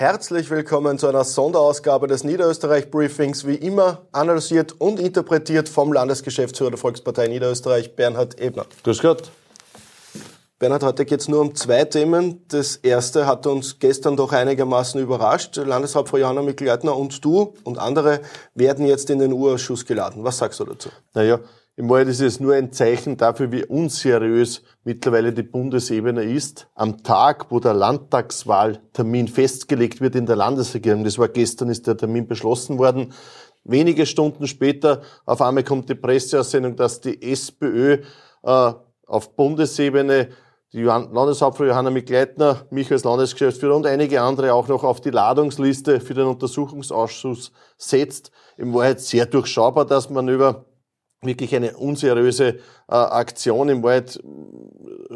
Herzlich willkommen zu einer Sonderausgabe des Niederösterreich Briefings, wie immer analysiert und interpretiert vom Landesgeschäftsführer der Volkspartei Niederösterreich, Bernhard Ebner. Grüß Gott. Bernhard, heute geht es nur um zwei Themen. Das erste hat uns gestern doch einigermaßen überrascht. Landeshauptfrau Johanna Mikl-Leitner und du und andere werden jetzt in den U-Ausschuss geladen. Was sagst du dazu? Naja, im Wahrheit ist es nur ein Zeichen dafür, wie unseriös mittlerweile die Bundesebene ist. Am Tag, wo der Landtagswahltermin festgelegt wird in der Landesregierung, das war gestern, ist der Termin beschlossen worden. Wenige Stunden später auf einmal kommt die Presseaussendung, dass die SPÖ äh, auf Bundesebene die Landeshauptfrau Johanna Mikleitner, mich als Landesgeschäftsführer und einige andere auch noch auf die Ladungsliste für den Untersuchungsausschuss setzt. Im Wahrheit sehr durchschaubar, das Manöver wirklich eine unseriöse äh, Aktion. Im Wald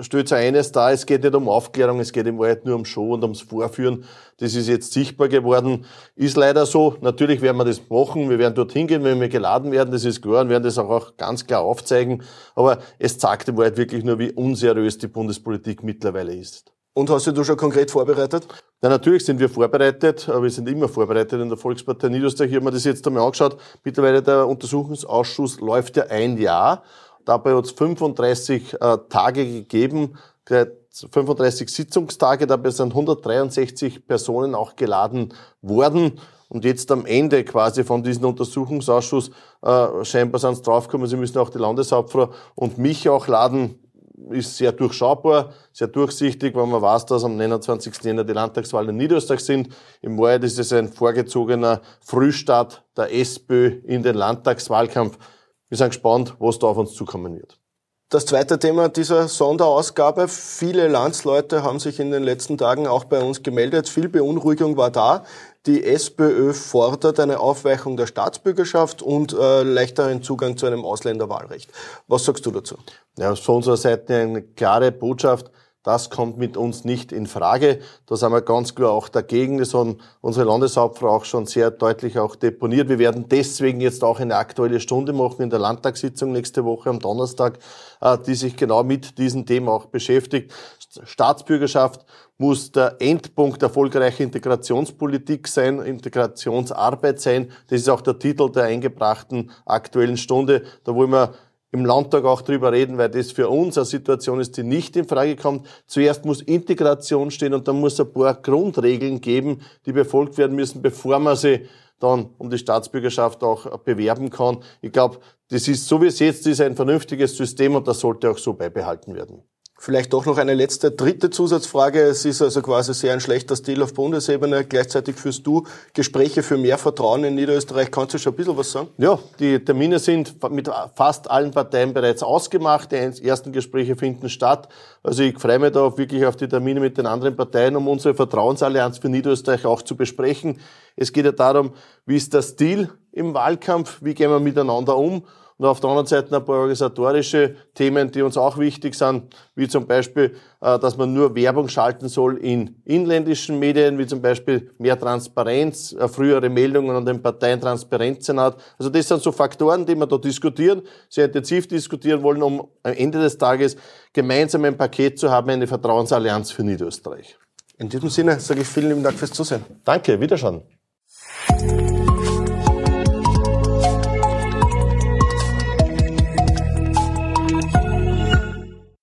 stellt eines da, es geht nicht um Aufklärung, es geht im Wald nur um Show und ums Vorführen. Das ist jetzt sichtbar geworden. Ist leider so. Natürlich werden wir das machen. Wir werden dorthin gehen, wenn wir geladen werden. Das ist klar und werden das auch, auch ganz klar aufzeigen. Aber es zeigt im Wald wirklich nur, wie unseriös die Bundespolitik mittlerweile ist. Und hast du dich schon konkret vorbereitet? Ja, natürlich sind wir vorbereitet, wir sind immer vorbereitet in der Volkspartei Niederösterreich. Ich habe mir das jetzt einmal angeschaut. Mittlerweile der Untersuchungsausschuss läuft ja ein Jahr. Dabei hat es 35 äh, Tage gegeben, 35 Sitzungstage. Dabei sind 163 Personen auch geladen worden. Und jetzt am Ende quasi von diesem Untersuchungsausschuss äh, scheinbar sind sie draufgekommen, sie müssen auch die Landeshauptfrau und mich auch laden ist sehr durchschaubar, sehr durchsichtig, weil man weiß, dass am 29. Jänner die Landtagswahlen in Niederösterreich sind. Im Wahrheit ist es ein vorgezogener Frühstart der SPÖ in den Landtagswahlkampf. Wir sind gespannt, was da auf uns zukommen wird. Das zweite Thema dieser Sonderausgabe. Viele Landsleute haben sich in den letzten Tagen auch bei uns gemeldet. Viel Beunruhigung war da. Die SPÖ fordert eine Aufweichung der Staatsbürgerschaft und äh, leichteren Zugang zu einem Ausländerwahlrecht. Was sagst du dazu? Ja, von unserer Seite eine klare Botschaft. Das kommt mit uns nicht in Frage. Da sind wir ganz klar auch dagegen. Das haben unsere Landeshauptfrau auch schon sehr deutlich auch deponiert. Wir werden deswegen jetzt auch eine aktuelle Stunde machen in der Landtagssitzung nächste Woche am Donnerstag, äh, die sich genau mit diesem Thema auch beschäftigt. Staatsbürgerschaft muss der Endpunkt erfolgreicher Integrationspolitik sein, Integrationsarbeit sein. Das ist auch der Titel der eingebrachten aktuellen Stunde. Da wollen wir im Landtag auch drüber reden, weil das für uns eine Situation ist, die nicht in Frage kommt. Zuerst muss Integration stehen und dann muss es ein paar Grundregeln geben, die befolgt werden müssen, bevor man sie dann um die Staatsbürgerschaft auch bewerben kann. Ich glaube, das ist, so wie es jetzt ist, ein vernünftiges System und das sollte auch so beibehalten werden. Vielleicht doch noch eine letzte, dritte Zusatzfrage. Es ist also quasi sehr ein schlechter Stil auf Bundesebene. Gleichzeitig führst du Gespräche für mehr Vertrauen in Niederösterreich. Kannst du schon ein bisschen was sagen? Ja, die Termine sind mit fast allen Parteien bereits ausgemacht. Die ersten Gespräche finden statt. Also ich freue mich da wirklich auf die Termine mit den anderen Parteien, um unsere Vertrauensallianz für Niederösterreich auch zu besprechen. Es geht ja darum, wie ist der Stil im Wahlkampf? Wie gehen wir miteinander um? Und auf der anderen Seite ein paar organisatorische Themen, die uns auch wichtig sind, wie zum Beispiel, äh, dass man nur Werbung schalten soll in inländischen Medien, wie zum Beispiel mehr Transparenz, äh, frühere Meldungen an den Parteientransparenzsenat. Also das sind so Faktoren, die wir da diskutieren, sehr intensiv diskutieren wollen, um am Ende des Tages gemeinsam ein Paket zu haben, eine Vertrauensallianz für Niederösterreich. In diesem Sinne sage ich vielen lieben Dank fürs Zusehen. Danke, Wiederschauen.